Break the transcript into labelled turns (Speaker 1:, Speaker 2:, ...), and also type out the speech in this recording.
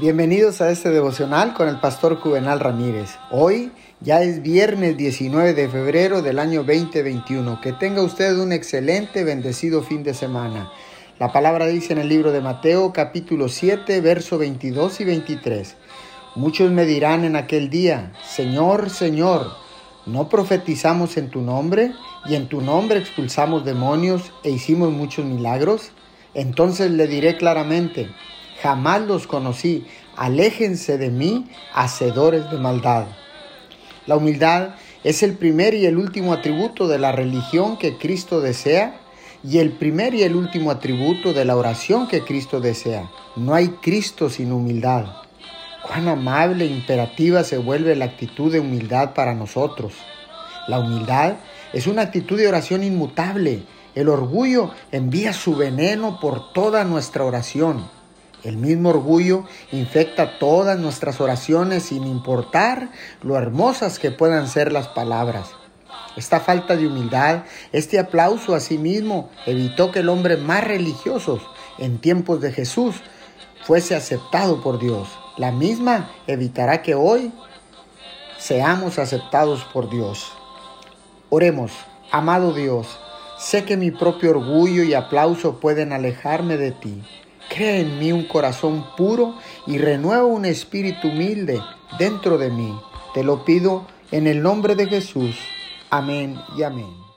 Speaker 1: Bienvenidos a este devocional con el pastor Juvenal Ramírez. Hoy ya es viernes 19 de febrero del año 2021. Que tenga usted un excelente, bendecido fin de semana. La palabra dice en el libro de Mateo capítulo 7, verso 22 y 23. Muchos me dirán en aquel día, Señor, Señor, ¿no profetizamos en tu nombre y en tu nombre expulsamos demonios e hicimos muchos milagros? Entonces le diré claramente, jamás los conocí, aléjense de mí, hacedores de maldad. La humildad es el primer y el último atributo de la religión que Cristo desea y el primer y el último atributo de la oración que Cristo desea. No hay Cristo sin humildad. Cuán amable e imperativa se vuelve la actitud de humildad para nosotros. La humildad es una actitud de oración inmutable. El orgullo envía su veneno por toda nuestra oración. El mismo orgullo infecta todas nuestras oraciones sin importar lo hermosas que puedan ser las palabras. Esta falta de humildad, este aplauso a sí mismo, evitó que el hombre más religioso en tiempos de Jesús fuese aceptado por Dios. La misma evitará que hoy seamos aceptados por Dios. Oremos, amado Dios, sé que mi propio orgullo y aplauso pueden alejarme de ti. Crea en mí un corazón puro y renueva un espíritu humilde dentro de mí. Te lo pido en el nombre de Jesús. Amén y amén.